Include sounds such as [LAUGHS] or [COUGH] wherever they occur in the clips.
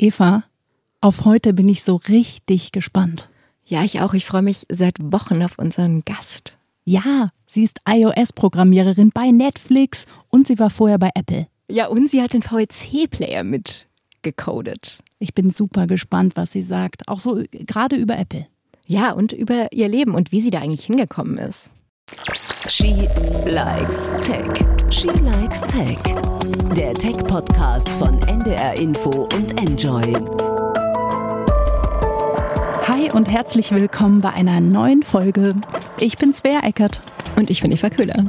Eva, auf heute bin ich so richtig gespannt. Ja, ich auch. Ich freue mich seit Wochen auf unseren Gast. Ja, sie ist iOS-Programmiererin bei Netflix und sie war vorher bei Apple. Ja, und sie hat den VLC-Player mitgecodet. Ich bin super gespannt, was sie sagt. Auch so gerade über Apple. Ja, und über ihr Leben und wie sie da eigentlich hingekommen ist. She likes Tech. She likes Tech. Der Tech-Podcast von NDR Info und Enjoy. Hi und herzlich willkommen bei einer neuen Folge. Ich bin Svea Eckert. Und ich bin Eva Köhler.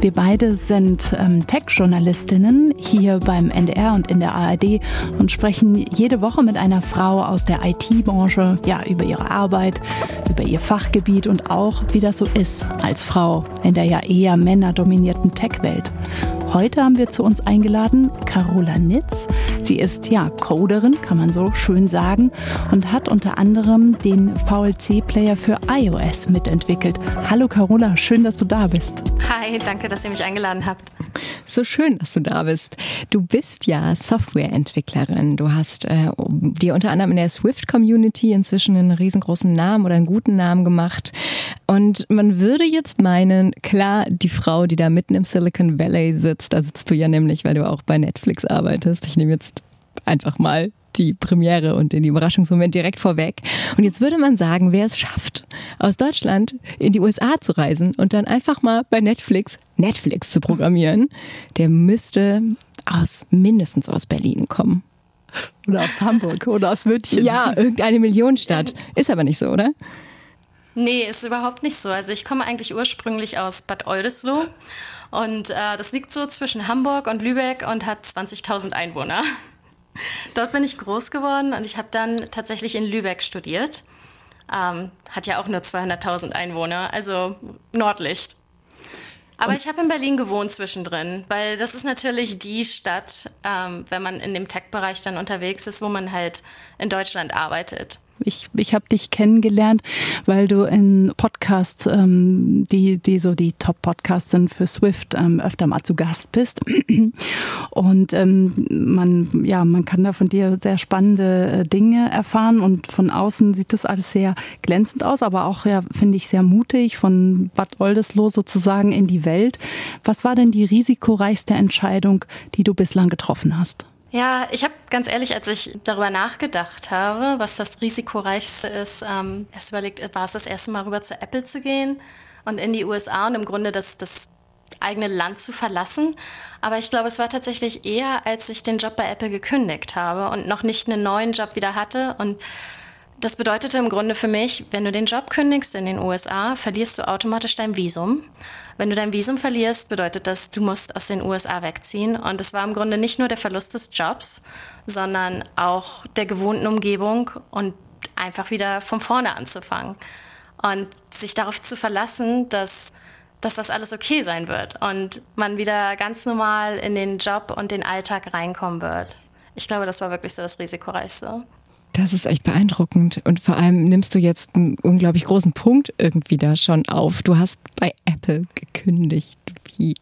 Wir beide sind ähm, Tech-Journalistinnen hier beim NDR und in der ARD und sprechen jede Woche mit einer Frau aus der IT-Branche ja, über ihre Arbeit, über ihr Fachgebiet und auch, wie das so ist als Frau in der ja eher männerdominierten Tech-Welt. Heute haben wir zu uns eingeladen Carola Nitz. Sie ist ja Coderin, kann man so schön sagen, und hat unter anderem den VLC-Player für iOS mitentwickelt. Hallo Carola, schön, dass du da bist. Hi, danke, dass ihr mich eingeladen habt. So schön, dass du da bist. Du bist ja Softwareentwicklerin. Du hast äh, dir unter anderem in der Swift-Community inzwischen einen riesengroßen Namen oder einen guten Namen gemacht. Und man würde jetzt meinen, klar, die Frau, die da mitten im Silicon Valley sitzt, da sitzt du ja nämlich, weil du auch bei Netflix arbeitest. Ich nehme jetzt einfach mal die Premiere und den Überraschungsmoment direkt vorweg. Und jetzt würde man sagen, wer es schafft, aus Deutschland in die USA zu reisen und dann einfach mal bei Netflix Netflix zu programmieren, der müsste aus mindestens aus Berlin kommen. Oder aus Hamburg oder aus München. Ja, irgendeine Millionenstadt. Ist aber nicht so, oder? Nee, ist überhaupt nicht so. Also ich komme eigentlich ursprünglich aus Bad Oldesloe und äh, das liegt so zwischen Hamburg und Lübeck und hat 20.000 Einwohner. Dort bin ich groß geworden und ich habe dann tatsächlich in Lübeck studiert. Ähm, hat ja auch nur 200.000 Einwohner, also Nordlicht. Aber und ich habe in Berlin gewohnt zwischendrin, weil das ist natürlich die Stadt, ähm, wenn man in dem Tech-Bereich dann unterwegs ist, wo man halt in Deutschland arbeitet. Ich, ich habe dich kennengelernt, weil du in Podcasts, ähm, die, die so die Top-Podcasts sind für Swift, ähm, öfter mal zu Gast bist. [CLEARS THROAT] Und ähm, man, ja, man kann da von dir sehr spannende äh, Dinge erfahren und von außen sieht das alles sehr glänzend aus, aber auch, ja, finde ich, sehr mutig von Bad Oldesloe sozusagen in die Welt. Was war denn die risikoreichste Entscheidung, die du bislang getroffen hast? Ja, ich habe ganz ehrlich, als ich darüber nachgedacht habe, was das risikoreichste ist, ähm, erst überlegt, war es das erste Mal rüber zu Apple zu gehen und in die USA und im Grunde das, das eigene Land zu verlassen. Aber ich glaube, es war tatsächlich eher, als ich den Job bei Apple gekündigt habe und noch nicht einen neuen Job wieder hatte und das bedeutete im Grunde für mich, wenn du den Job kündigst in den USA, verlierst du automatisch dein Visum. Wenn du dein Visum verlierst, bedeutet das, du musst aus den USA wegziehen. Und es war im Grunde nicht nur der Verlust des Jobs, sondern auch der gewohnten Umgebung und einfach wieder von vorne anzufangen. Und sich darauf zu verlassen, dass, dass das alles okay sein wird und man wieder ganz normal in den Job und den Alltag reinkommen wird. Ich glaube, das war wirklich so das Risikoreichste. Das ist echt beeindruckend. Und vor allem nimmst du jetzt einen unglaublich großen Punkt irgendwie da schon auf. Du hast bei Apple gekündigt. Wie,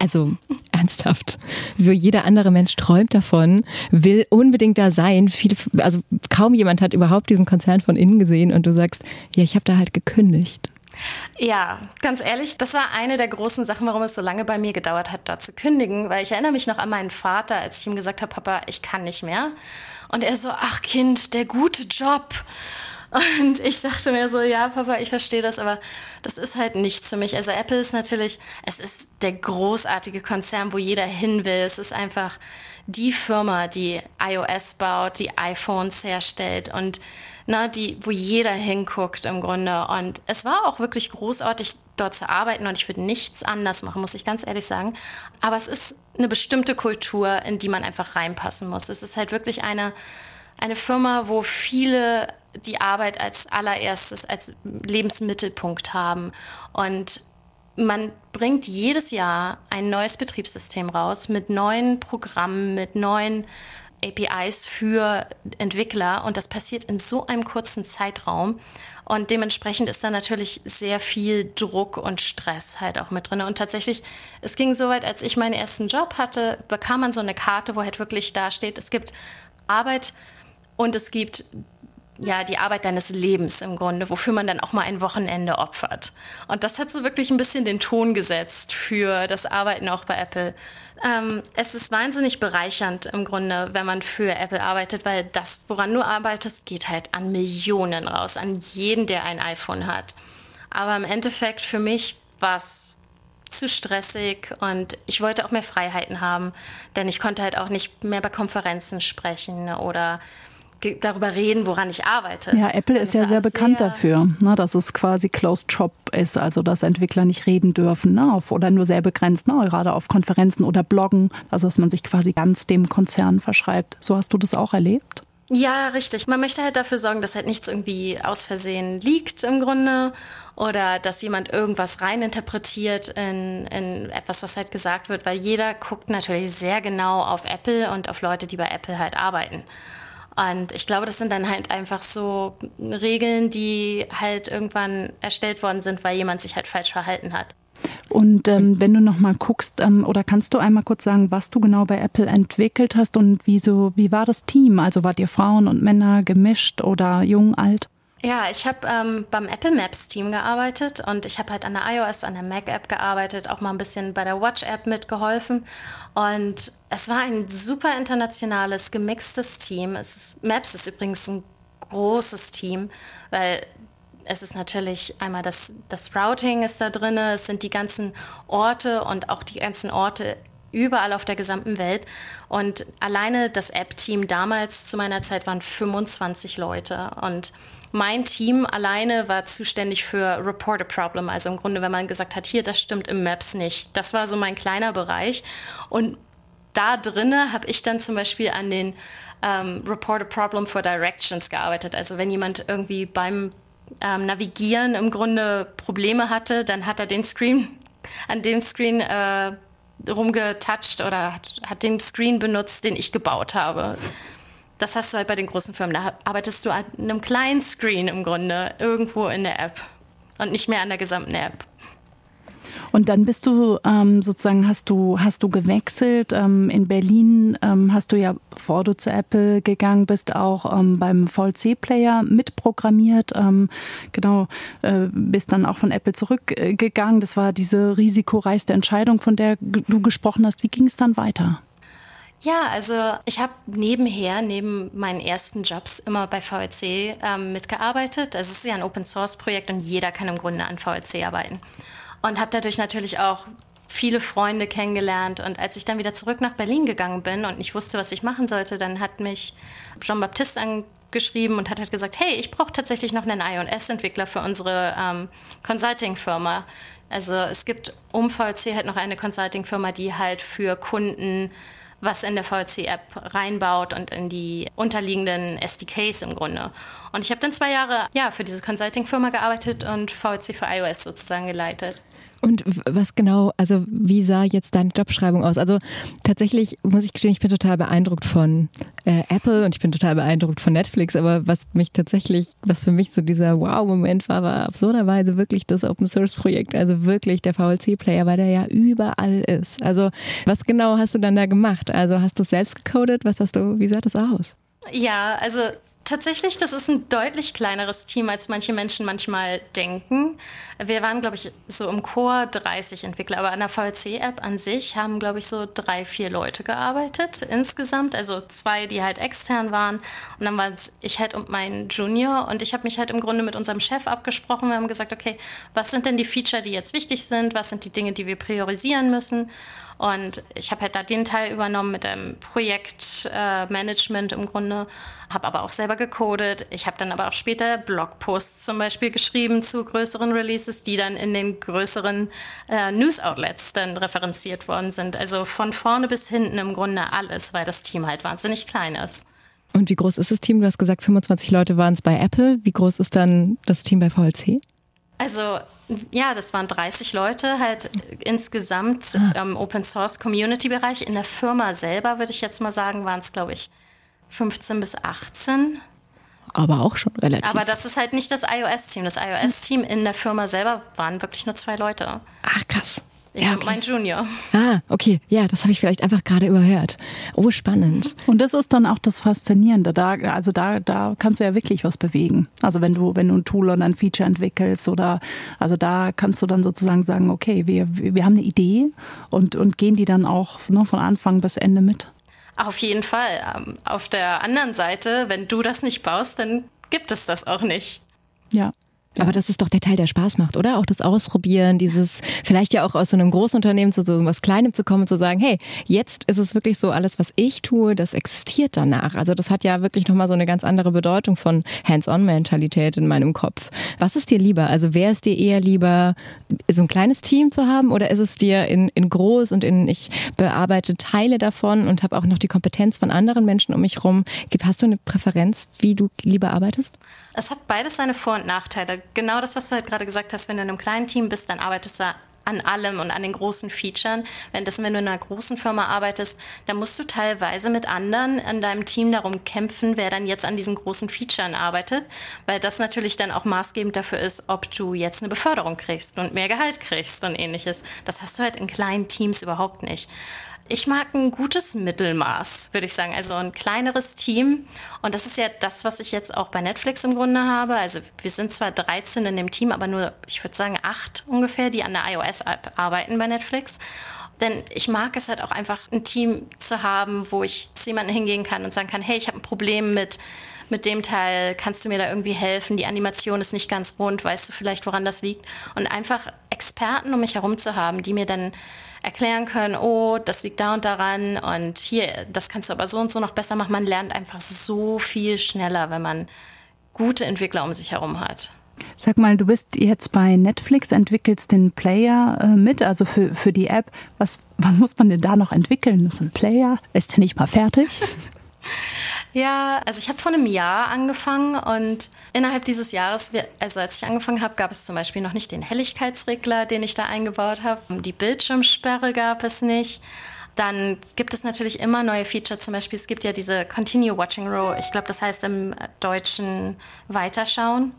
also ernsthaft. So jeder andere Mensch träumt davon, will unbedingt da sein. Viele, also kaum jemand hat überhaupt diesen Konzern von innen gesehen und du sagst, ja, ich habe da halt gekündigt. Ja, ganz ehrlich, das war eine der großen Sachen, warum es so lange bei mir gedauert hat, da zu kündigen, weil ich erinnere mich noch an meinen Vater, als ich ihm gesagt habe, Papa, ich kann nicht mehr. Und er so, ach Kind, der gute Job. Und ich dachte mir so, ja, Papa, ich verstehe das, aber das ist halt nichts für mich. Also Apple ist natürlich, es ist der großartige Konzern, wo jeder hin will. Es ist einfach die Firma, die iOS baut, die iPhones herstellt und na, die, wo jeder hinguckt im Grunde. Und es war auch wirklich großartig, dort zu arbeiten und ich würde nichts anders machen, muss ich ganz ehrlich sagen. Aber es ist eine bestimmte Kultur, in die man einfach reinpassen muss. Es ist halt wirklich eine, eine Firma, wo viele die Arbeit als allererstes, als Lebensmittelpunkt haben. Und man bringt jedes Jahr ein neues Betriebssystem raus mit neuen Programmen, mit neuen APIs für Entwickler und das passiert in so einem kurzen Zeitraum. Und dementsprechend ist da natürlich sehr viel Druck und Stress halt auch mit drin. Und tatsächlich, es ging so weit, als ich meinen ersten Job hatte, bekam man so eine Karte, wo halt wirklich da steht, es gibt Arbeit und es gibt ja die Arbeit deines Lebens im Grunde, wofür man dann auch mal ein Wochenende opfert. Und das hat so wirklich ein bisschen den Ton gesetzt für das Arbeiten auch bei Apple. Ähm, es ist wahnsinnig bereichernd im Grunde, wenn man für Apple arbeitet, weil das, woran du arbeitest, geht halt an Millionen raus, an jeden, der ein iPhone hat. Aber im Endeffekt für mich war es zu stressig und ich wollte auch mehr Freiheiten haben, denn ich konnte halt auch nicht mehr bei Konferenzen sprechen oder darüber reden, woran ich arbeite. Ja, Apple ist ja sehr bekannt sehr dafür, ne, dass es quasi Closed Shop ist, also dass Entwickler nicht reden dürfen ne, auf, oder nur sehr begrenzt, ne, gerade auf Konferenzen oder Bloggen, also dass man sich quasi ganz dem Konzern verschreibt. So hast du das auch erlebt? Ja, richtig. Man möchte halt dafür sorgen, dass halt nichts irgendwie aus Versehen liegt im Grunde oder dass jemand irgendwas reininterpretiert in, in etwas, was halt gesagt wird, weil jeder guckt natürlich sehr genau auf Apple und auf Leute, die bei Apple halt arbeiten. Und ich glaube, das sind dann halt einfach so Regeln, die halt irgendwann erstellt worden sind, weil jemand sich halt falsch verhalten hat. Und ähm, wenn du noch mal guckst, ähm, oder kannst du einmal kurz sagen, was du genau bei Apple entwickelt hast und wie wie war das Team? Also wart ihr Frauen und Männer gemischt oder jung, alt? Ja, ich habe ähm, beim Apple Maps Team gearbeitet und ich habe halt an der iOS, an der Mac App gearbeitet, auch mal ein bisschen bei der Watch App mitgeholfen. Und es war ein super internationales, gemixtes Team. Ist, Maps ist übrigens ein großes Team, weil es ist natürlich einmal das, das Routing ist da drin, es sind die ganzen Orte und auch die ganzen Orte überall auf der gesamten Welt. Und alleine das App-Team damals zu meiner Zeit waren 25 Leute. Und mein Team alleine war zuständig für Report a Problem. Also im Grunde, wenn man gesagt hat, hier, das stimmt im Maps nicht. Das war so mein kleiner Bereich. Und da drinne habe ich dann zum Beispiel an den ähm, Report a Problem for Directions gearbeitet. Also wenn jemand irgendwie beim ähm, Navigieren im Grunde Probleme hatte, dann hat er den Screen, [LAUGHS] an dem Screen äh, rumgetoucht oder hat, hat den Screen benutzt, den ich gebaut habe. Das hast du halt bei den großen Firmen. Da arbeitest du an einem kleinen Screen im Grunde irgendwo in der App und nicht mehr an der gesamten App. Und dann bist du ähm, sozusagen, hast du, hast du gewechselt. Ähm, in Berlin ähm, hast du ja, bevor du zu Apple gegangen bist, auch ähm, beim VLC-Player mitprogrammiert. Ähm, genau, äh, bist dann auch von Apple zurückgegangen. Das war diese risikoreichste Entscheidung, von der du gesprochen hast. Wie ging es dann weiter? Ja, also ich habe nebenher, neben meinen ersten Jobs, immer bei VLC ähm, mitgearbeitet. Also es ist ja ein Open-Source-Projekt und jeder kann im Grunde an VLC arbeiten und habe dadurch natürlich auch viele Freunde kennengelernt. Und als ich dann wieder zurück nach Berlin gegangen bin und nicht wusste, was ich machen sollte, dann hat mich Jean Baptiste angeschrieben und hat halt gesagt, hey, ich brauche tatsächlich noch einen I&S-Entwickler für unsere ähm, Consulting-Firma. Also es gibt um VLC halt noch eine Consulting-Firma, die halt für Kunden was in der VLC-App reinbaut und in die unterliegenden SDKs im Grunde. Und ich habe dann zwei Jahre ja, für diese Consulting-Firma gearbeitet und VLC für iOS sozusagen geleitet. Und was genau, also wie sah jetzt deine Jobschreibung aus? Also tatsächlich muss ich gestehen, ich bin total beeindruckt von äh, Apple und ich bin total beeindruckt von Netflix, aber was mich tatsächlich, was für mich so dieser Wow-Moment war, war absurderweise wirklich das Open-Source-Projekt, also wirklich der VLC-Player, weil der ja überall ist. Also was genau hast du dann da gemacht? Also hast du selbst gecodet? Was hast du, wie sah das aus? Ja, also Tatsächlich, das ist ein deutlich kleineres Team, als manche Menschen manchmal denken. Wir waren, glaube ich, so im Chor 30 Entwickler, aber an der VLC-App an sich haben, glaube ich, so drei, vier Leute gearbeitet insgesamt. Also zwei, die halt extern waren. Und dann war es ich halt und mein Junior. Und ich habe mich halt im Grunde mit unserem Chef abgesprochen. Wir haben gesagt, okay, was sind denn die Feature, die jetzt wichtig sind? Was sind die Dinge, die wir priorisieren müssen? Und ich habe halt da den Teil übernommen mit dem Projektmanagement äh, im Grunde, habe aber auch selber gecodet. Ich habe dann aber auch später Blogposts zum Beispiel geschrieben zu größeren Releases, die dann in den größeren äh, News-Outlets dann referenziert worden sind. Also von vorne bis hinten im Grunde alles, weil das Team halt wahnsinnig klein ist. Und wie groß ist das Team? Du hast gesagt, 25 Leute waren es bei Apple. Wie groß ist dann das Team bei VLC? Also ja, das waren 30 Leute halt insgesamt ah. im Open Source Community Bereich. In der Firma selber würde ich jetzt mal sagen, waren es glaube ich 15 bis 18. Aber auch schon relativ. Aber das ist halt nicht das iOS-Team. Das iOS-Team in der Firma selber waren wirklich nur zwei Leute. Ach krass. Ich ja, okay. mein Junior. Ah, okay. Ja, das habe ich vielleicht einfach gerade überhört. Oh, spannend. Und das ist dann auch das Faszinierende. Da, also da, da kannst du ja wirklich was bewegen. Also wenn du, wenn du ein Tool oder ein Feature entwickelst oder, also da kannst du dann sozusagen sagen, okay, wir, wir haben eine Idee und, und gehen die dann auch ne, von Anfang bis Ende mit. Auf jeden Fall. Ähm, auf der anderen Seite, wenn du das nicht baust, dann gibt es das auch nicht. Ja. Aber das ist doch der Teil, der Spaß macht, oder? Auch das Ausprobieren, dieses vielleicht ja auch aus so einem Großunternehmen zu so was Kleinem zu kommen und zu sagen, hey, jetzt ist es wirklich so, alles, was ich tue, das existiert danach. Also das hat ja wirklich nochmal so eine ganz andere Bedeutung von Hands-on-Mentalität in meinem Kopf. Was ist dir lieber? Also wäre es dir eher lieber, so ein kleines Team zu haben oder ist es dir in, in groß und in, ich bearbeite Teile davon und habe auch noch die Kompetenz von anderen Menschen um mich rum? Hast du eine Präferenz, wie du lieber arbeitest? Es hat beides seine Vor- und Nachteile. Genau das, was du halt gerade gesagt hast, wenn du in einem kleinen Team bist, dann arbeitest du an allem und an den großen Features. Währenddessen, wenn du in einer großen Firma arbeitest, dann musst du teilweise mit anderen in deinem Team darum kämpfen, wer dann jetzt an diesen großen Features arbeitet, weil das natürlich dann auch maßgebend dafür ist, ob du jetzt eine Beförderung kriegst und mehr Gehalt kriegst und ähnliches. Das hast du halt in kleinen Teams überhaupt nicht. Ich mag ein gutes Mittelmaß, würde ich sagen. Also ein kleineres Team. Und das ist ja das, was ich jetzt auch bei Netflix im Grunde habe. Also wir sind zwar 13 in dem Team, aber nur, ich würde sagen, acht ungefähr, die an der iOS-App arbeiten bei Netflix. Denn ich mag es halt auch einfach, ein Team zu haben, wo ich zu jemandem hingehen kann und sagen kann, hey, ich habe ein Problem mit, mit dem Teil, kannst du mir da irgendwie helfen? Die Animation ist nicht ganz rund, weißt du vielleicht, woran das liegt? Und einfach Experten um mich herum zu haben, die mir dann erklären können, oh, das liegt da und daran und hier, das kannst du aber so und so noch besser machen. Man lernt einfach so viel schneller, wenn man gute Entwickler um sich herum hat. Sag mal, du bist jetzt bei Netflix, entwickelst den Player äh, mit, also für, für die App. Was, was muss man denn da noch entwickeln? Das ist ein Player? Ist der nicht mal fertig? [LAUGHS] Ja, also ich habe vor einem Jahr angefangen und innerhalb dieses Jahres, also als ich angefangen habe, gab es zum Beispiel noch nicht den Helligkeitsregler, den ich da eingebaut habe. Die Bildschirmsperre gab es nicht. Dann gibt es natürlich immer neue Feature. Zum Beispiel, es gibt ja diese Continue Watching Row. Ich glaube, das heißt im Deutschen Weiterschauen.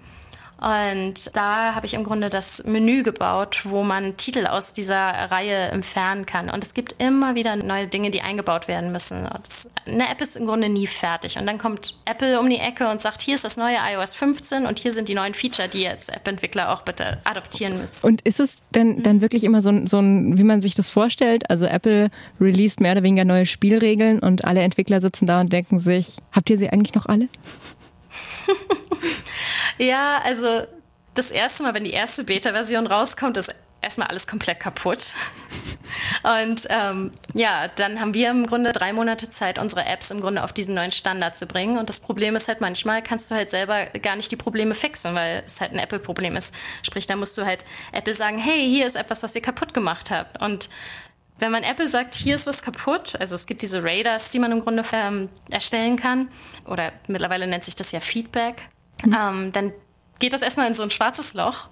Und da habe ich im Grunde das Menü gebaut, wo man Titel aus dieser Reihe entfernen kann. Und es gibt immer wieder neue Dinge, die eingebaut werden müssen. Das, eine App ist im Grunde nie fertig. Und dann kommt Apple um die Ecke und sagt, hier ist das neue iOS 15 und hier sind die neuen Feature, die jetzt App-Entwickler auch bitte adoptieren müssen. Und ist es denn dann wirklich immer so, so ein, wie man sich das vorstellt? Also Apple released mehr oder weniger neue Spielregeln und alle Entwickler sitzen da und denken sich, habt ihr sie eigentlich noch alle? Ja, also das erste Mal, wenn die erste Beta-Version rauskommt, ist erstmal alles komplett kaputt. [LAUGHS] Und ähm, ja, dann haben wir im Grunde drei Monate Zeit, unsere Apps im Grunde auf diesen neuen Standard zu bringen. Und das Problem ist halt, manchmal kannst du halt selber gar nicht die Probleme fixen, weil es halt ein Apple-Problem ist. Sprich, da musst du halt Apple sagen, hey, hier ist etwas, was ihr kaputt gemacht habt. Und wenn man Apple sagt, hier ist was kaputt, also es gibt diese Radars, die man im Grunde ähm, erstellen kann, oder mittlerweile nennt sich das ja Feedback, mhm. ähm, dann geht das erstmal in so ein schwarzes Loch.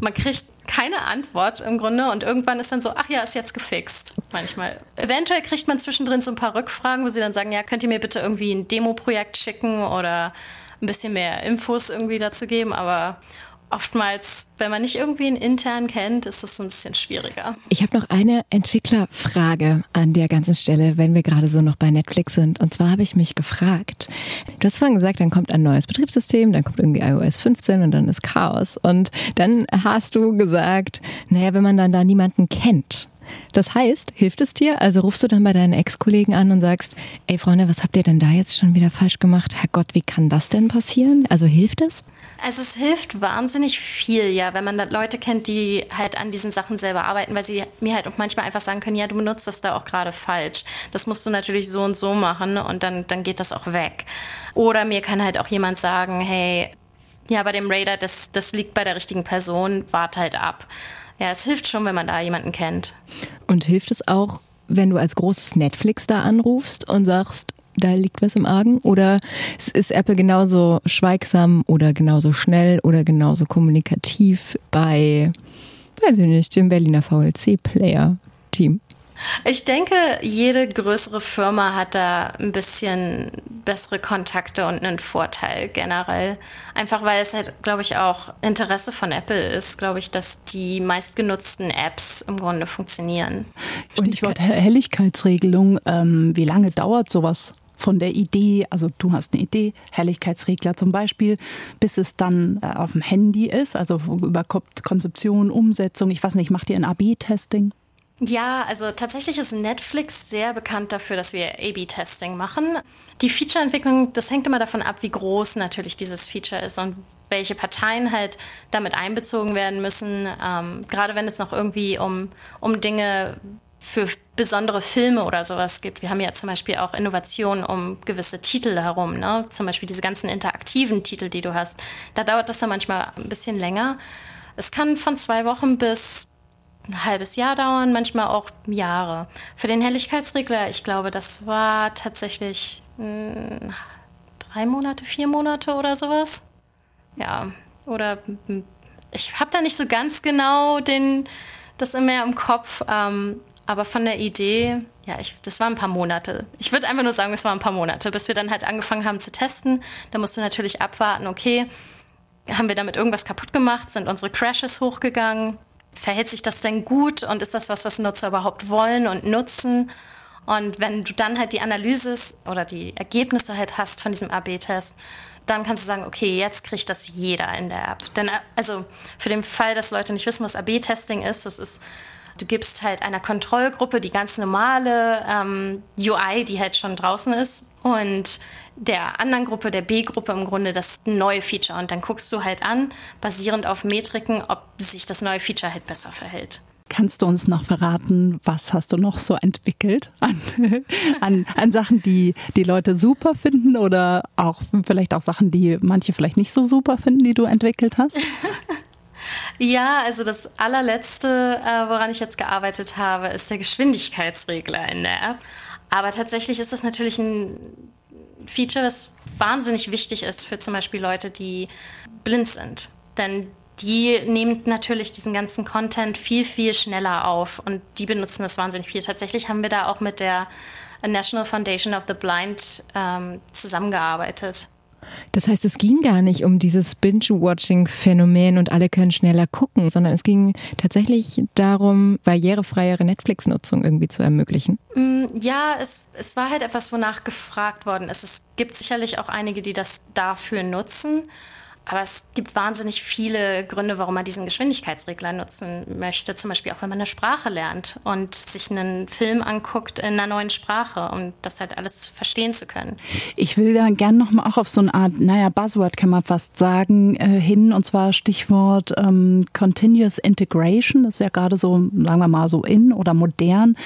Man kriegt keine Antwort im Grunde und irgendwann ist dann so, ach ja, ist jetzt gefixt. Manchmal. Eventuell kriegt man zwischendrin so ein paar Rückfragen, wo sie dann sagen, ja, könnt ihr mir bitte irgendwie ein Demo-Projekt schicken oder ein bisschen mehr Infos irgendwie dazu geben, aber oftmals, wenn man nicht irgendwie einen intern kennt, ist das ein bisschen schwieriger. Ich habe noch eine Entwicklerfrage an der ganzen Stelle, wenn wir gerade so noch bei Netflix sind. Und zwar habe ich mich gefragt, du hast vorhin gesagt, dann kommt ein neues Betriebssystem, dann kommt irgendwie iOS 15 und dann ist Chaos. Und dann hast du gesagt, naja, wenn man dann da niemanden kennt, das heißt, hilft es dir? Also rufst du dann bei deinen Ex-Kollegen an und sagst, ey Freunde, was habt ihr denn da jetzt schon wieder falsch gemacht? Herrgott, wie kann das denn passieren? Also hilft es? Also es hilft wahnsinnig viel, ja, wenn man Leute kennt, die halt an diesen Sachen selber arbeiten, weil sie mir halt auch manchmal einfach sagen können, ja, du benutzt das da auch gerade falsch. Das musst du natürlich so und so machen und dann, dann geht das auch weg. Oder mir kann halt auch jemand sagen, hey, ja, bei dem Raider, das, das liegt bei der richtigen Person, warte halt ab. Ja, es hilft schon, wenn man da jemanden kennt. Und hilft es auch, wenn du als großes Netflix da anrufst und sagst, da liegt was im Argen? Oder ist Apple genauso schweigsam oder genauso schnell oder genauso kommunikativ bei, weiß ich nicht, dem Berliner VLC-Player-Team? Ich denke, jede größere Firma hat da ein bisschen bessere Kontakte und einen Vorteil generell. Einfach weil es halt, glaube ich, auch Interesse von Apple ist, glaube ich, dass die meistgenutzten Apps im Grunde funktionieren. Stichwort Helligkeitsregelung. Ähm, wie lange dauert sowas? von der Idee, also du hast eine Idee, Helligkeitsregler zum Beispiel, bis es dann äh, auf dem Handy ist, also über Konzeption, Umsetzung, ich weiß nicht, macht ihr ein AB-Testing? Ja, also tatsächlich ist Netflix sehr bekannt dafür, dass wir A-B-Testing machen. Die Feature-Entwicklung, das hängt immer davon ab, wie groß natürlich dieses Feature ist und welche Parteien halt damit einbezogen werden müssen. Ähm, gerade wenn es noch irgendwie um, um Dinge für besondere Filme oder sowas gibt. Wir haben ja zum Beispiel auch Innovationen um gewisse Titel herum, ne? zum Beispiel diese ganzen interaktiven Titel, die du hast. Da dauert das dann manchmal ein bisschen länger. Es kann von zwei Wochen bis ein halbes Jahr dauern, manchmal auch Jahre. Für den Helligkeitsregler, ich glaube, das war tatsächlich mh, hm, drei Monate, vier Monate oder sowas. Ja, oder hm, ich habe da nicht so ganz genau den, das immer im Kopf, ähm, aber von der Idee, ja, ich, das waren ein paar Monate. Ich würde einfach nur sagen, es waren ein paar Monate, bis wir dann halt angefangen haben zu testen. Da musst du natürlich abwarten, okay, haben wir damit irgendwas kaputt gemacht? Sind unsere Crashes hochgegangen? Verhält sich das denn gut und ist das was, was Nutzer überhaupt wollen und nutzen? Und wenn du dann halt die Analyse oder die Ergebnisse halt hast von diesem AB-Test, dann kannst du sagen, okay, jetzt kriegt das jeder in der App. Denn also für den Fall, dass Leute nicht wissen, was AB-Testing ist, das ist Du gibst halt einer Kontrollgruppe die ganz normale ähm, UI, die halt schon draußen ist, und der anderen Gruppe, der B-Gruppe im Grunde das neue Feature. Und dann guckst du halt an, basierend auf Metriken, ob sich das neue Feature halt besser verhält. Kannst du uns noch verraten, was hast du noch so entwickelt an, [LAUGHS] an, an Sachen, die die Leute super finden oder auch vielleicht auch Sachen, die manche vielleicht nicht so super finden, die du entwickelt hast? [LAUGHS] Ja, also das allerletzte, äh, woran ich jetzt gearbeitet habe, ist der Geschwindigkeitsregler in der App. Aber tatsächlich ist das natürlich ein Feature, das wahnsinnig wichtig ist für zum Beispiel Leute, die blind sind. Denn die nehmen natürlich diesen ganzen Content viel, viel schneller auf und die benutzen das wahnsinnig viel. Tatsächlich haben wir da auch mit der National Foundation of the Blind ähm, zusammengearbeitet. Das heißt, es ging gar nicht um dieses Binge-Watching-Phänomen und alle können schneller gucken, sondern es ging tatsächlich darum, barrierefreiere Netflix-Nutzung irgendwie zu ermöglichen. Mm, ja, es, es war halt etwas, wonach gefragt worden ist. Es gibt sicherlich auch einige, die das dafür nutzen. Aber es gibt wahnsinnig viele Gründe, warum man diesen Geschwindigkeitsregler nutzen möchte. Zum Beispiel auch, wenn man eine Sprache lernt und sich einen Film anguckt in einer neuen Sprache, um das halt alles verstehen zu können. Ich will da gerne nochmal auch auf so eine Art, naja, Buzzword kann man fast sagen, äh, hin. Und zwar Stichwort ähm, Continuous Integration. Das ist ja gerade so, sagen wir mal, so in oder modern.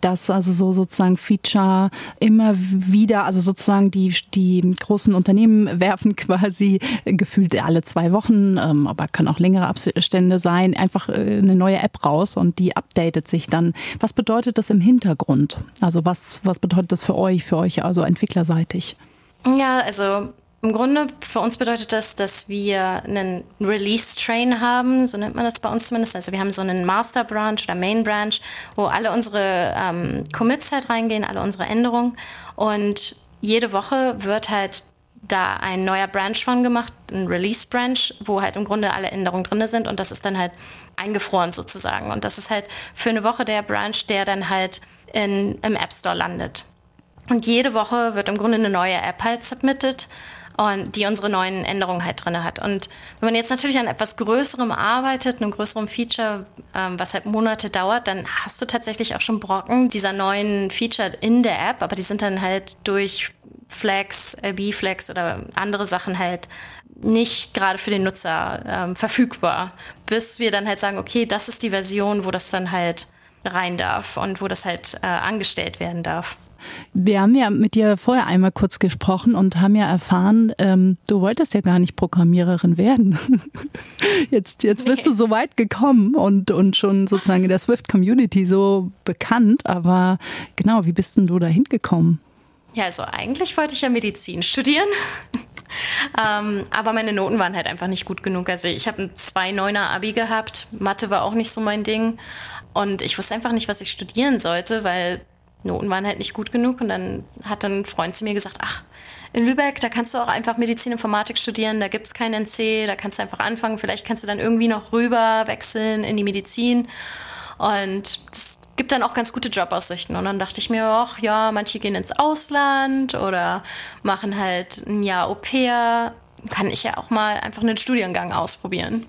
Dass also so sozusagen Feature immer wieder, also sozusagen die, die großen Unternehmen [LAUGHS] werfen quasi Gefühle alle zwei Wochen, ähm, aber kann auch längere Abstände sein, einfach äh, eine neue App raus und die updatet sich dann. Was bedeutet das im Hintergrund? Also was, was bedeutet das für euch, für euch also entwicklerseitig? Ja, also im Grunde für uns bedeutet das, dass wir einen Release-Train haben, so nennt man das bei uns zumindest. Also wir haben so einen Master-Branch oder Main-Branch, wo alle unsere ähm, Commits halt reingehen, alle unsere Änderungen. Und jede Woche wird halt da ein neuer Branch von gemacht, ein Release Branch, wo halt im Grunde alle Änderungen drin sind und das ist dann halt eingefroren sozusagen. Und das ist halt für eine Woche der Branch, der dann halt in, im App Store landet. Und jede Woche wird im Grunde eine neue App halt submitted und die unsere neuen Änderungen halt drin hat. Und wenn man jetzt natürlich an etwas Größerem arbeitet, einem größeren Feature, ähm, was halt Monate dauert, dann hast du tatsächlich auch schon Brocken dieser neuen Feature in der App, aber die sind dann halt durch Flags, LB-Flags oder andere Sachen halt nicht gerade für den Nutzer ähm, verfügbar, bis wir dann halt sagen, okay, das ist die Version, wo das dann halt rein darf und wo das halt äh, angestellt werden darf. Wir haben ja mit dir vorher einmal kurz gesprochen und haben ja erfahren, ähm, du wolltest ja gar nicht Programmiererin werden. [LAUGHS] Jetzt, jetzt bist nee. du so weit gekommen und, und schon sozusagen in der Swift-Community so bekannt, aber genau, wie bist denn du da hingekommen? Ja, also eigentlich wollte ich ja Medizin studieren. [LAUGHS] ähm, aber meine Noten waren halt einfach nicht gut genug. Also ich habe ein 2,9er Abi gehabt. Mathe war auch nicht so mein Ding. Und ich wusste einfach nicht, was ich studieren sollte, weil Noten waren halt nicht gut genug. Und dann hat dann ein Freund zu mir gesagt, ach, in Lübeck, da kannst du auch einfach Medizininformatik studieren, da gibt es kein NC, da kannst du einfach anfangen, vielleicht kannst du dann irgendwie noch rüber wechseln in die Medizin. Und es gibt dann auch ganz gute Jobaussichten. Und dann dachte ich mir, ach ja, manche gehen ins Ausland oder machen halt ein Jahr Au pair. Kann ich ja auch mal einfach einen Studiengang ausprobieren.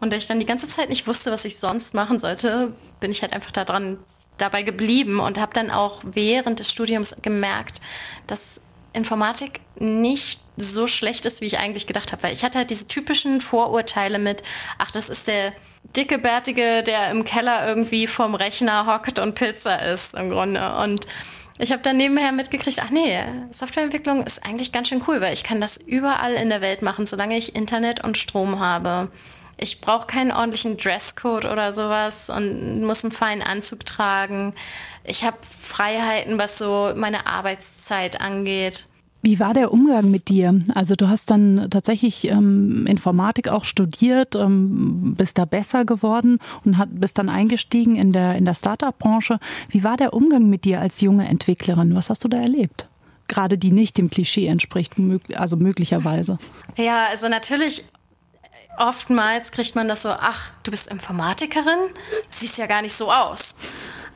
Und da ich dann die ganze Zeit nicht wusste, was ich sonst machen sollte, bin ich halt einfach daran dabei geblieben und habe dann auch während des Studiums gemerkt, dass Informatik nicht so schlecht ist, wie ich eigentlich gedacht habe. Weil ich hatte halt diese typischen Vorurteile mit, ach, das ist der dicke, bärtige, der im Keller irgendwie vorm Rechner hockt und Pizza isst im Grunde. Und ich habe dann nebenher mitgekriegt, ach nee, Softwareentwicklung ist eigentlich ganz schön cool, weil ich kann das überall in der Welt machen, solange ich Internet und Strom habe. Ich brauche keinen ordentlichen Dresscode oder sowas und muss einen feinen Anzug tragen. Ich habe Freiheiten, was so meine Arbeitszeit angeht. Wie war der Umgang mit dir? Also du hast dann tatsächlich ähm, Informatik auch studiert, ähm, bist da besser geworden und hat, bist dann eingestiegen in der, in der Startup-Branche. Wie war der Umgang mit dir als junge Entwicklerin? Was hast du da erlebt? Gerade die nicht dem Klischee entspricht, also möglicherweise. Ja, also natürlich oftmals kriegt man das so, ach, du bist Informatikerin? Siehst ja gar nicht so aus.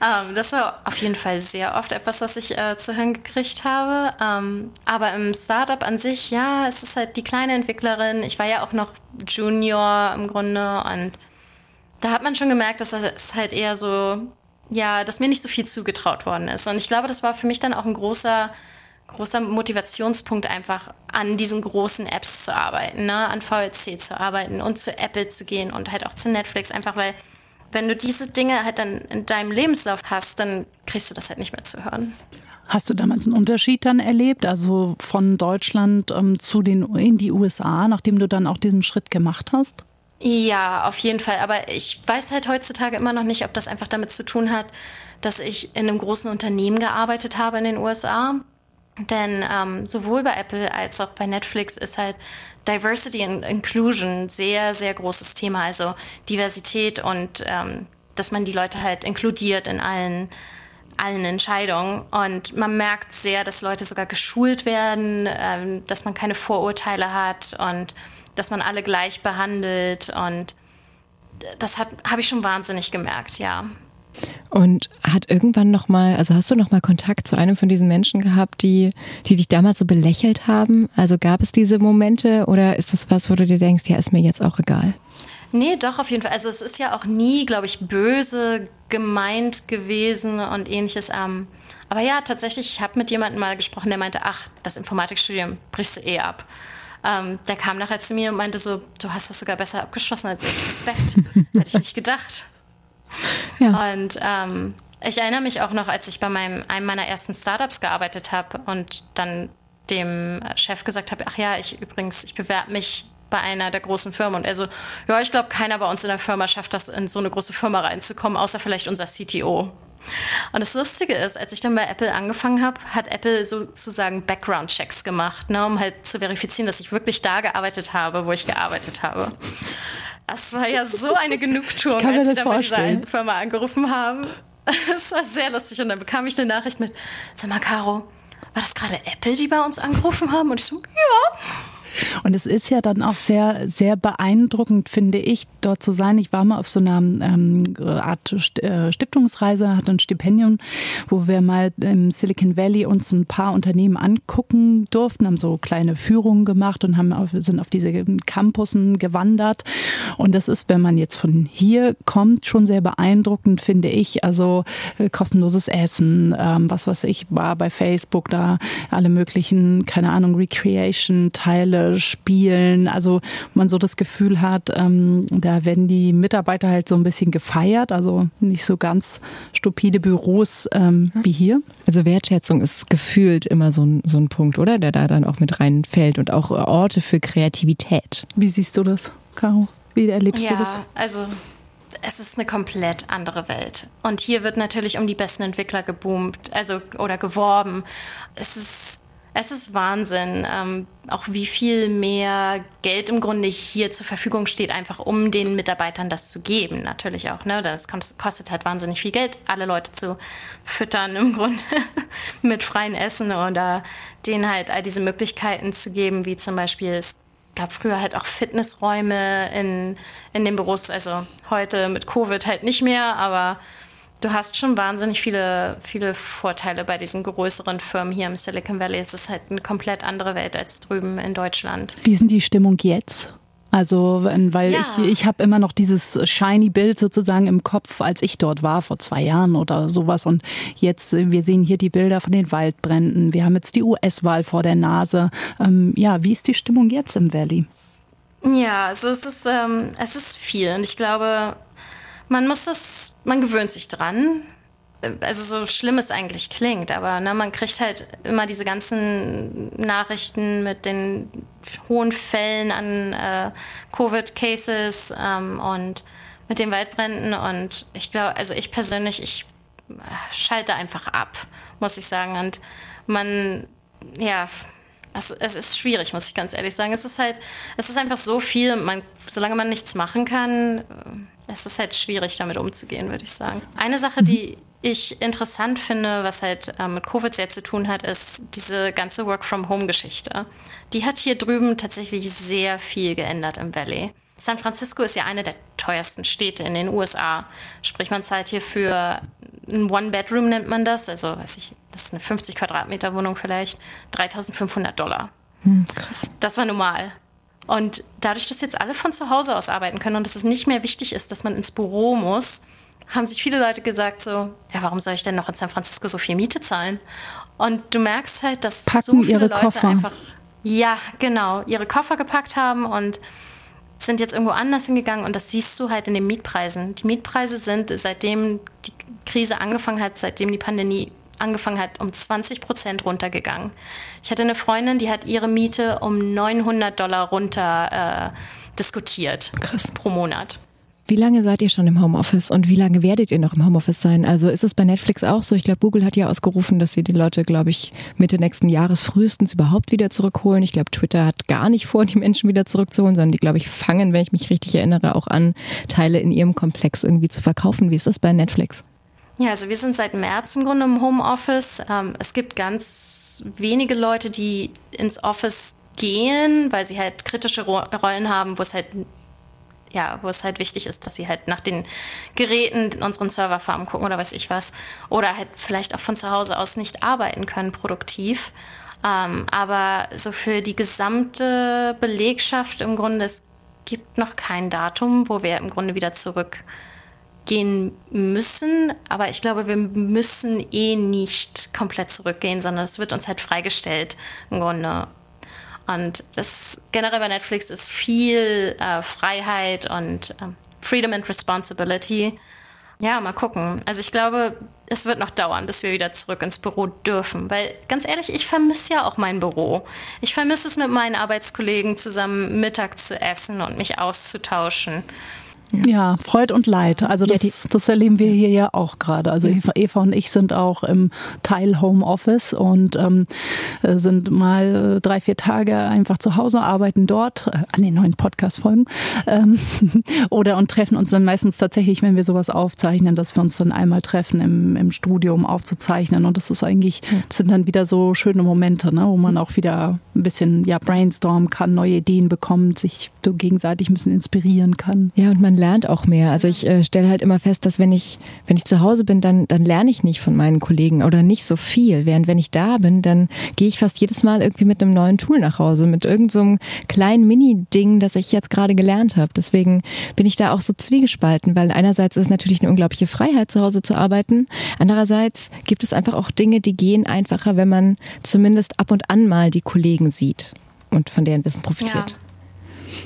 Ähm, das war auf jeden Fall sehr oft etwas, was ich äh, zu hören gekriegt habe. Ähm, aber im Startup an sich, ja, es ist halt die kleine Entwicklerin. Ich war ja auch noch Junior im Grunde und da hat man schon gemerkt, dass es halt eher so, ja, dass mir nicht so viel zugetraut worden ist. Und ich glaube, das war für mich dann auch ein großer großer Motivationspunkt einfach an diesen großen Apps zu arbeiten, ne? an VLC zu arbeiten und zu Apple zu gehen und halt auch zu Netflix, einfach weil wenn du diese Dinge halt dann in deinem Lebenslauf hast, dann kriegst du das halt nicht mehr zu hören. Hast du damals einen Unterschied dann erlebt, also von Deutschland ähm, zu den in die USA, nachdem du dann auch diesen Schritt gemacht hast? Ja, auf jeden Fall. Aber ich weiß halt heutzutage immer noch nicht, ob das einfach damit zu tun hat, dass ich in einem großen Unternehmen gearbeitet habe in den USA denn ähm, sowohl bei Apple als auch bei Netflix ist halt Diversity and Inclusion sehr, sehr großes Thema. Also Diversität und ähm, dass man die Leute halt inkludiert in allen, allen Entscheidungen. Und man merkt sehr, dass Leute sogar geschult werden, ähm, dass man keine Vorurteile hat und dass man alle gleich behandelt. Und das habe ich schon wahnsinnig gemerkt, ja. Und hat irgendwann noch mal, also hast du noch mal Kontakt zu einem von diesen Menschen gehabt, die, die dich damals so belächelt haben? Also gab es diese Momente oder ist das was, wo du dir denkst, ja, ist mir jetzt auch egal? Nee, doch, auf jeden Fall. Also es ist ja auch nie, glaube ich, böse gemeint gewesen und ähnliches. Ähm, aber ja, tatsächlich, ich habe mit jemandem mal gesprochen, der meinte, ach, das Informatikstudium brichst du eh ab. Ähm, der kam nachher zu mir und meinte so, du hast das sogar besser abgeschlossen als ich. Respekt. [LAUGHS] Hätte ich nicht gedacht. Ja. Und ähm, ich erinnere mich auch noch, als ich bei meinem, einem meiner ersten Startups gearbeitet habe und dann dem Chef gesagt habe, ach ja, ich übrigens, ich bewerbe mich bei einer der großen Firmen. Und er so, ja, ich glaube, keiner bei uns in der Firma schafft das, in so eine große Firma reinzukommen, außer vielleicht unser CTO. Und das Lustige ist, als ich dann bei Apple angefangen habe, hat Apple sozusagen Background-Checks gemacht, ne, um halt zu verifizieren, dass ich wirklich da gearbeitet habe, wo ich gearbeitet habe. Das war ja so eine Genugtuung, als sie dann bei dieser Firma angerufen haben. [LAUGHS] Es war sehr lustig und dann bekam ich eine Nachricht mit, sag mal, Caro, war das gerade Apple, die bei uns angerufen haben? Und ich so, ja. Und es ist ja dann auch sehr, sehr beeindruckend, finde ich, dort zu sein. Ich war mal auf so einer ähm, Art äh, Stiftungsreise, hatte ein Stipendium, wo wir mal im Silicon Valley uns ein paar Unternehmen angucken durften, haben so kleine Führungen gemacht und haben auf, sind auf diese Campussen gewandert. Und das ist, wenn man jetzt von hier kommt, schon sehr beeindruckend, finde ich. Also äh, kostenloses Essen, ähm, was weiß ich, war bei Facebook da alle möglichen, keine Ahnung, Recreation-Teile spielen. Also man so das Gefühl hat, ähm, da werden die Mitarbeiter halt so ein bisschen gefeiert, also nicht so ganz stupide Büros ähm, wie hier. Also Wertschätzung ist gefühlt immer so ein, so ein Punkt, oder? Der da dann auch mit reinfällt und auch Orte für Kreativität. Wie siehst du das, Caro? Wie erlebst ja, du das? Also es ist eine komplett andere Welt. Und hier wird natürlich um die besten Entwickler geboomt, also oder geworben. Es ist Es ist Wahnsinn, ähm, auch wie viel mehr Geld im Grunde hier zur Verfügung steht, einfach um den Mitarbeitern das zu geben. Natürlich auch, ne? Das kostet halt wahnsinnig viel Geld, alle Leute zu füttern im Grunde [LAUGHS] mit freien Essen oder denen halt all diese Möglichkeiten zu geben, wie zum Beispiel es gab früher halt auch Fitnessräume in, in den Büros. Also heute mit Covid halt nicht mehr, aber du hast schon wahnsinnig viele, viele Vorteile bei diesen größeren Firmen hier im Silicon Valley. Es ist halt eine komplett andere Welt als drüben in Deutschland. Wie ist denn die Stimmung jetzt? Also, weil ja. ich, ich habe immer noch dieses shiny Bild sozusagen im Kopf, als ich dort war, vor zwei Jahren oder sowas. Und jetzt, wir sehen hier die Bilder von den Waldbränden. Wir haben jetzt die US-Wahl vor der Nase. Ähm, ja, wie ist die Stimmung jetzt im Valley? Ja, also es ist, ähm, es ist viel. Und ich glaube, man muss das, man gewöhnt sich dran. Also so schlimm es eigentlich klingt, aber ne, man kriegt halt immer diese ganzen Nachrichten mit den hohen Fällen an äh, Covid-Cases ähm, und mit den Waldbränden. Und ich glaube, also ich persönlich, ich äh, schalte einfach ab, muss ich sagen. Und man, ja, es, es, ist schwierig, muss ich ganz ehrlich sagen. Es ist halt, es ist einfach so viel. Man, solange man nichts machen kann, es ist halt schwierig, damit umzugehen, würde ich sagen. Eine Sache, die ich interessant finde, was halt äh, mit Covid sehr zu tun hat, ist diese ganze Work-from-Home-Geschichte. Die hat hier drüben tatsächlich sehr viel geändert im Valley. San Francisco ist ja eine der teuersten Städte in den USA. Sprich, man zahlt hier für ein One-Bedroom nennt man das, also weiß ich, das ist eine 50 Quadratmeter Wohnung vielleicht, 3500 Dollar. Hm, krass. Das war normal. Und dadurch, dass jetzt alle von zu Hause aus arbeiten können und dass es nicht mehr wichtig ist, dass man ins Büro muss, haben sich viele Leute gesagt so, ja, warum soll ich denn noch in San Francisco so viel Miete zahlen? Und du merkst halt, dass Packen so viele ihre Leute Koffer. einfach, ja, genau, ihre Koffer gepackt haben und sind jetzt irgendwo anders hingegangen und das siehst du halt in den Mietpreisen. Die Mietpreise sind, seitdem die Krise angefangen hat, seitdem die Pandemie angefangen hat, um 20 Prozent runtergegangen. Ich hatte eine Freundin, die hat ihre Miete um 900 Dollar runter äh, diskutiert Krass. pro Monat. Wie lange seid ihr schon im Homeoffice und wie lange werdet ihr noch im Homeoffice sein? Also ist es bei Netflix auch so? Ich glaube, Google hat ja ausgerufen, dass sie die Leute, glaube ich, Mitte nächsten Jahres frühestens überhaupt wieder zurückholen. Ich glaube, Twitter hat gar nicht vor, die Menschen wieder zurückzuholen, sondern die, glaube ich, fangen, wenn ich mich richtig erinnere, auch an, Teile in ihrem Komplex irgendwie zu verkaufen. Wie ist das bei Netflix? Ja, also wir sind seit März im Grunde im Homeoffice. Ähm, es gibt ganz wenige Leute, die ins Office gehen, weil sie halt kritische Rollen haben, wo es halt ja, wo es halt wichtig ist, dass sie halt nach den Geräten in unseren Serverfarmen gucken oder weiß ich was. Oder halt vielleicht auch von zu Hause aus nicht arbeiten können, produktiv. Ähm, aber so für die gesamte Belegschaft im Grunde, es gibt noch kein Datum, wo wir im Grunde wieder zurück gehen müssen, aber ich glaube, wir müssen eh nicht komplett zurückgehen, sondern es wird uns halt freigestellt im Grunde. Und das generell bei Netflix ist viel äh, Freiheit und äh, Freedom and Responsibility. Ja, mal gucken. Also ich glaube, es wird noch dauern, bis wir wieder zurück ins Büro dürfen. Weil ganz ehrlich, ich vermisse ja auch mein Büro. Ich vermisse es mit meinen Arbeitskollegen zusammen Mittag zu essen und mich auszutauschen. Ja, Freud und Leid. Also das, ja, das erleben wir hier ja auch gerade. Also Eva, Eva, und ich sind auch im Teil Homeoffice und ähm, äh, sind mal äh, drei, vier Tage einfach zu Hause, arbeiten dort äh, an den neuen Podcast-Folgen ähm, [LAUGHS] oder und treffen uns dann meistens tatsächlich, wenn wir sowas aufzeichnen, dass wir uns dann einmal treffen im, im Studio, um aufzuzeichnen. Und das ist eigentlich, das sind dann wieder so schöne Momente, ne, wo man auch wieder ein bisschen ja brainstormen kann, neue Ideen bekommt, sich so gegenseitig ein bisschen inspirieren kann. Ja, und man lernt auch mehr. Also ich äh, stelle halt immer fest, dass wenn ich, wenn ich zu Hause bin, dann, dann lerne ich nicht von meinen Kollegen oder nicht so viel. Während wenn ich da bin, dann gehe ich fast jedes Mal irgendwie mit einem neuen Tool nach Hause, mit irgendeinem so kleinen Mini-Ding, das ich jetzt gerade gelernt habe. Deswegen bin ich da auch so zwiegespalten, weil einerseits ist es natürlich eine unglaubliche Freiheit, zu Hause zu arbeiten. Andererseits gibt es einfach auch Dinge, die gehen einfacher, wenn man zumindest ab und an mal die Kollegen sieht und von deren Wissen profitiert. Ja.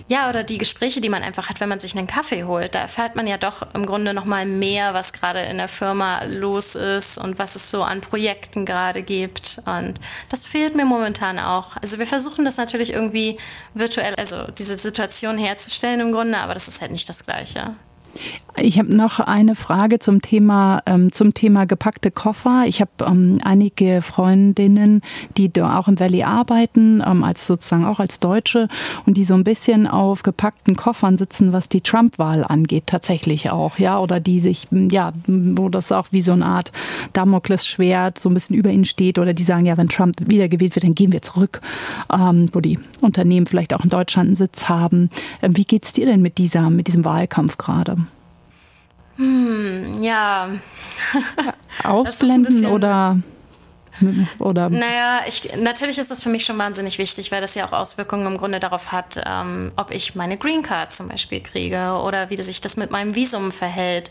Ja, oder die Gespräche, die man einfach hat, wenn man sich einen Kaffee holt. Da erfährt man ja doch im Grunde noch mal mehr, was gerade in der Firma los ist und was es so an Projekten gerade gibt. Und das fehlt mir momentan auch. Also wir versuchen das natürlich irgendwie virtuell, also diese Situation herzustellen im Grunde, aber das ist halt nicht das Gleiche. Ich habe noch eine Frage zum Thema ähm, zum Thema gepackte Koffer. Ich habe ähm, einige Freundinnen, die da auch im Valley arbeiten, ähm, als sozusagen auch als Deutsche und die so ein bisschen auf gepackten Koffern sitzen, was die Trump-Wahl angeht, tatsächlich auch, ja, oder die sich ja, wo das auch wie so eine Art Damoklesschwert so ein bisschen über ihnen steht oder die sagen, ja, wenn Trump wiedergewählt wird, dann gehen wir zurück, ähm, wo die Unternehmen vielleicht auch in Deutschland einen Sitz haben. Ähm, wie geht's dir denn mit dieser mit diesem Wahlkampf gerade? Hm, ja. [LAUGHS] Ausblenden oder oder? Naja, ich, natürlich ist das für mich schon wahnsinnig wichtig, weil das ja auch Auswirkungen im Grunde darauf hat, ähm, ob ich meine Green Card zum Beispiel kriege oder wie sich das mit meinem Visum verhält.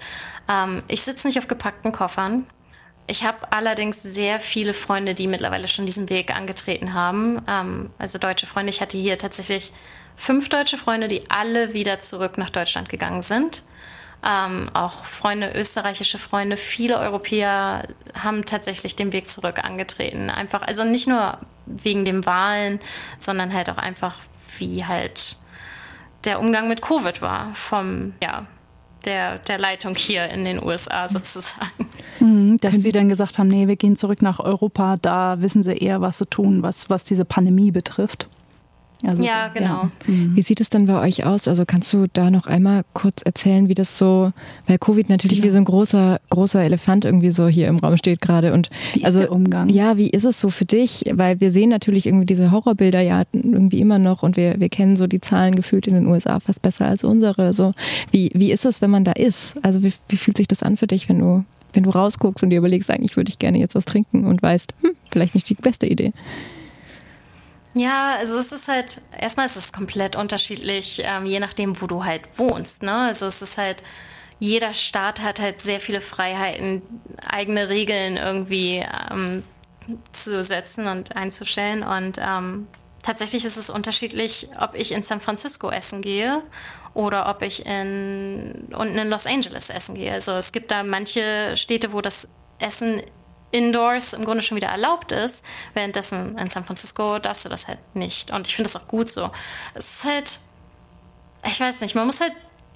Ähm, ich sitze nicht auf gepackten Koffern. Ich habe allerdings sehr viele Freunde, die mittlerweile schon diesen Weg angetreten haben. Ähm, also deutsche Freunde. Ich hatte hier tatsächlich fünf deutsche Freunde, die alle wieder zurück nach Deutschland gegangen sind. Ähm, auch Freunde, österreichische Freunde, viele Europäer haben tatsächlich den Weg zurück angetreten. Einfach, also nicht nur wegen den Wahlen, sondern halt auch einfach, wie halt der Umgang mit Covid war vom, ja, der, der Leitung hier in den USA sozusagen. Mhm, dass sie dann gesagt haben, nee, wir gehen zurück nach Europa, da wissen sie eher, was sie tun, was, was diese Pandemie betrifft. Also, ja, genau. Ja. Mhm. Wie sieht es denn bei euch aus? Also kannst du da noch einmal kurz erzählen, wie das so, weil Covid natürlich genau. wie so ein großer, großer Elefant irgendwie so hier im Raum steht gerade. Und wie also, ist der Umgang? Ja, wie ist es so für dich? Weil wir sehen natürlich irgendwie diese Horrorbilder ja irgendwie immer noch und wir, wir kennen so die Zahlen gefühlt in den USA fast besser als unsere. So, wie, wie ist es, wenn man da ist? Also wie, wie fühlt sich das an für dich, wenn du, wenn du rausguckst und dir überlegst, eigentlich würde ich gerne jetzt was trinken und weißt, hm, vielleicht nicht die beste Idee? Ja, also es ist halt, erstmal ist es komplett unterschiedlich, ähm, je nachdem, wo du halt wohnst. Ne? Also es ist halt, jeder Staat hat halt sehr viele Freiheiten, eigene Regeln irgendwie ähm, zu setzen und einzustellen. Und ähm, tatsächlich ist es unterschiedlich, ob ich in San Francisco essen gehe oder ob ich in, unten in Los Angeles essen gehe. Also es gibt da manche Städte, wo das Essen indoors im Grunde schon wieder erlaubt ist. Währenddessen in San Francisco darfst du das halt nicht. Und ich finde das auch gut so. Es ist halt, ich weiß nicht, man muss halt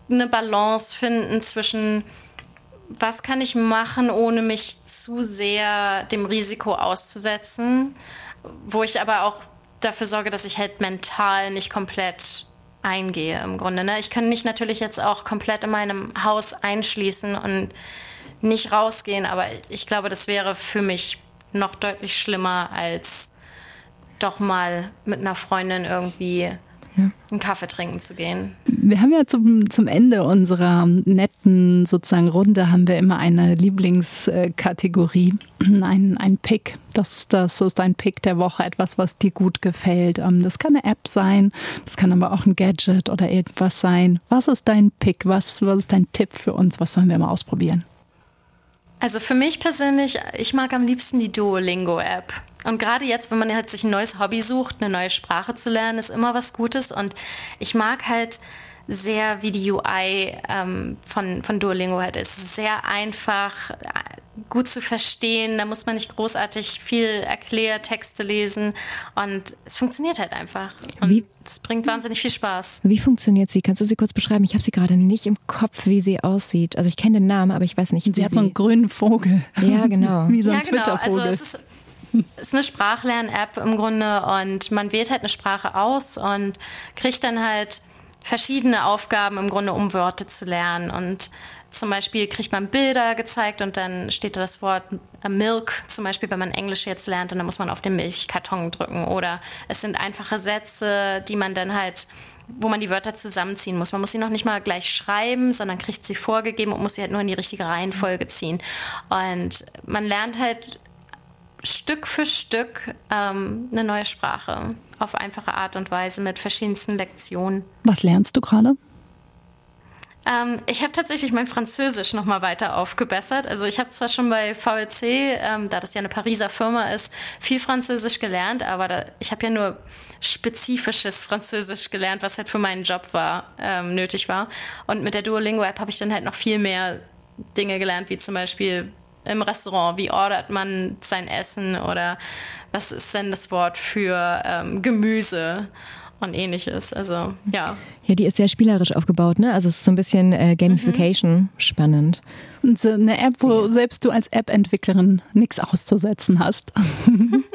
eine Balance finden zwischen, was kann ich machen, ohne mich zu sehr dem Risiko auszusetzen, wo ich aber auch dafür sorge, dass ich halt mental nicht komplett eingehe im Grunde. Ne? Ich kann mich natürlich jetzt auch komplett in meinem Haus einschließen und nicht rausgehen, aber ich glaube, das wäre für mich noch deutlich schlimmer, als doch mal mit einer Freundin irgendwie ja. einen Kaffee trinken zu gehen. Wir haben ja zum, zum Ende unserer netten sozusagen Runde haben wir immer eine Lieblingskategorie, ein, ein Pick. Das, das ist ein Pick der Woche, etwas, was dir gut gefällt. Ähm, das kann eine App sein, das kann aber auch ein Gadget oder irgendwas sein. Was ist dein Pick? Was, was ist dein Tipp für uns? Was sollen wir mal ausprobieren? Also für mich persönlich, ich mag am liebsten die Duolingo-App. Und gerade jetzt, wenn man halt sich ein neues Hobby sucht, eine neue Sprache zu lernen, ist immer was Gutes. Und ich mag halt sehr, wie die UI ähm, von, von Duolingo halt ist. Es ist sehr einfach, gut zu verstehen. Da muss man nicht großartig viel Erklärtexte lesen. Und es funktioniert halt einfach. Und wie, es bringt wahnsinnig viel Spaß. Wie funktioniert sie? Kannst du sie kurz beschreiben? Ich habe sie gerade nicht im Kopf, wie sie aussieht. Also ich kenne den Namen, aber ich weiß nicht, sie wie sie hat so einen grünen Vogel. Ja, genau. [LAUGHS] wie so ein ja, genau. Also es ist, es ist eine Sprachlern-App im Grunde und man wählt halt eine Sprache aus und kriegt dann halt verschiedene Aufgaben im Grunde, um Wörter zu lernen. Und zum Beispiel kriegt man Bilder gezeigt und dann steht da das Wort Milk, zum Beispiel, wenn man Englisch jetzt lernt und dann muss man auf den Milchkarton drücken. Oder es sind einfache Sätze, die man dann halt wo man die Wörter zusammenziehen muss. Man muss sie noch nicht mal gleich schreiben, sondern kriegt sie vorgegeben und muss sie halt nur in die richtige Reihenfolge ziehen. Und man lernt halt Stück für Stück ähm, eine neue Sprache auf einfache Art und Weise mit verschiedensten Lektionen. Was lernst du gerade? Ähm, ich habe tatsächlich mein Französisch noch mal weiter aufgebessert. Also ich habe zwar schon bei VLC, ähm, da das ja eine Pariser Firma ist, viel Französisch gelernt, aber da, ich habe ja nur spezifisches Französisch gelernt, was halt für meinen Job war, ähm, nötig war. Und mit der Duolingo-App habe ich dann halt noch viel mehr Dinge gelernt, wie zum Beispiel im Restaurant, wie ordert man sein Essen oder was ist denn das Wort für ähm, Gemüse? und ähnliches. Also ja. Ja, die ist sehr spielerisch aufgebaut, ne? Also es ist so ein bisschen äh, Gamification. Mhm. Spannend. Und so eine App, wo selbst du als App-Entwicklerin nichts auszusetzen hast.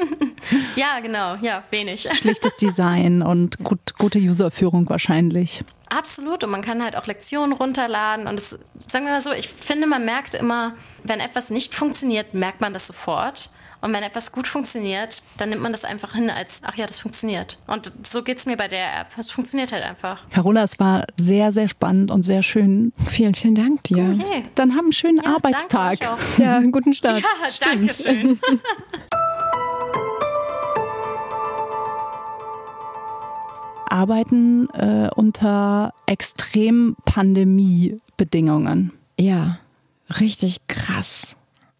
[LAUGHS] ja, genau, ja, wenig. Schlichtes Design und gut, gute Userführung wahrscheinlich. Absolut. Und man kann halt auch Lektionen runterladen. Und das, sagen wir mal so, ich finde, man merkt immer, wenn etwas nicht funktioniert, merkt man das sofort. Und wenn etwas gut funktioniert, dann nimmt man das einfach hin als, ach ja, das funktioniert. Und so geht es mir bei der App. Es funktioniert halt einfach. Carola, es war sehr, sehr spannend und sehr schön. Vielen, vielen Dank dir. Okay. Dann haben einen schönen ja, Arbeitstag. Ja, einen guten Start. [LAUGHS] Ja, danke schön. [LAUGHS] Arbeiten äh, unter extrem Pandemie-Bedingungen. Ja, richtig krass.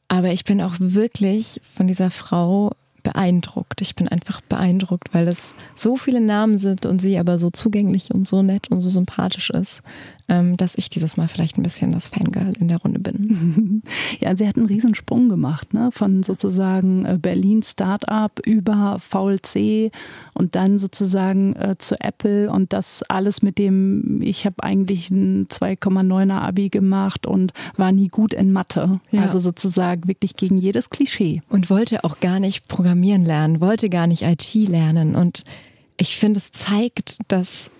Aber ich bin auch wirklich von dieser Frau beeindruckt. Ich bin einfach beeindruckt, weil es so viele Namen sind und sie aber so zugänglich und so nett und so sympathisch ist, dass ich dieses Mal vielleicht ein bisschen das Fangirl in der Runde bin. [LAUGHS] Ja, sie hat einen Riesensprung gemacht, ne? von sozusagen äh, Berlin Startup über VLC und dann sozusagen äh, zu Apple und das alles mit dem, ich habe eigentlich ein 2,9er Abi gemacht und war nie gut in Mathe. Ja. Also sozusagen wirklich gegen jedes Klischee. Und wollte auch gar nicht programmieren lernen, wollte gar nicht IT lernen und ich finde, es zeigt, dass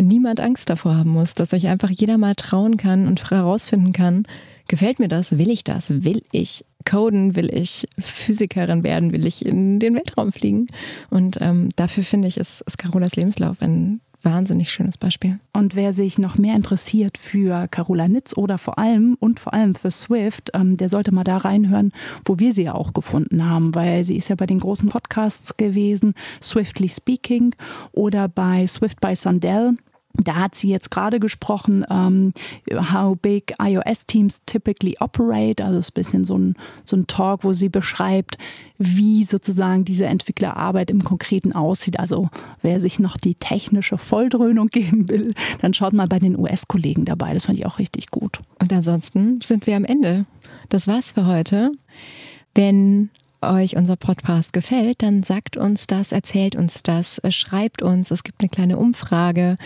niemand Angst davor haben muss, dass sich einfach jeder mal trauen kann und herausfinden kann, gefällt mir das, will ich das, will ich coden, will ich Physikerin werden, will ich in den Weltraum fliegen. Und ähm, dafür finde ich, ist, ist Carolas Lebenslauf ein wahnsinnig schönes Beispiel. Und wer sich noch mehr interessiert für Carola Nitz oder vor allem und vor allem für Swift, ähm, der sollte mal da reinhören, wo wir sie ja auch gefunden haben, weil sie ist ja bei den großen Podcasts gewesen, Swiftly Speaking oder bei Swift by Sandell. Da hat sie jetzt gerade gesprochen, um, ähm, how big iOS Teams typically operate. Also es ist ein bisschen so ein, so ein Talk, wo sie beschreibt, wie sozusagen diese Entwicklerarbeit im Konkreten aussieht. Also wer sich noch die technische Volldröhnung [LAUGHS] geben will, dann schaut mal bei den US-Kollegen dabei. Das fand ich auch richtig gut. Und ansonsten sind wir am Ende. Das war's für heute. Wenn euch unser Podcast gefällt, dann sagt uns das, erzählt uns das, schreibt uns. Es gibt eine kleine Umfrage.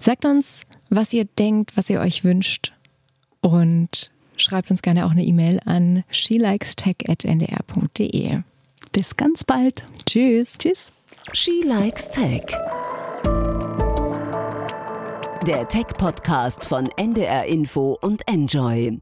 Sagt uns, was ihr denkt, was ihr euch wünscht. Und schreibt uns gerne auch eine E-Mail an shelikestech.ndr.de. Bis ganz bald. Tschüss. Tschüss. She Likes Tech. Der Tech-Podcast von NDR Info und Enjoy.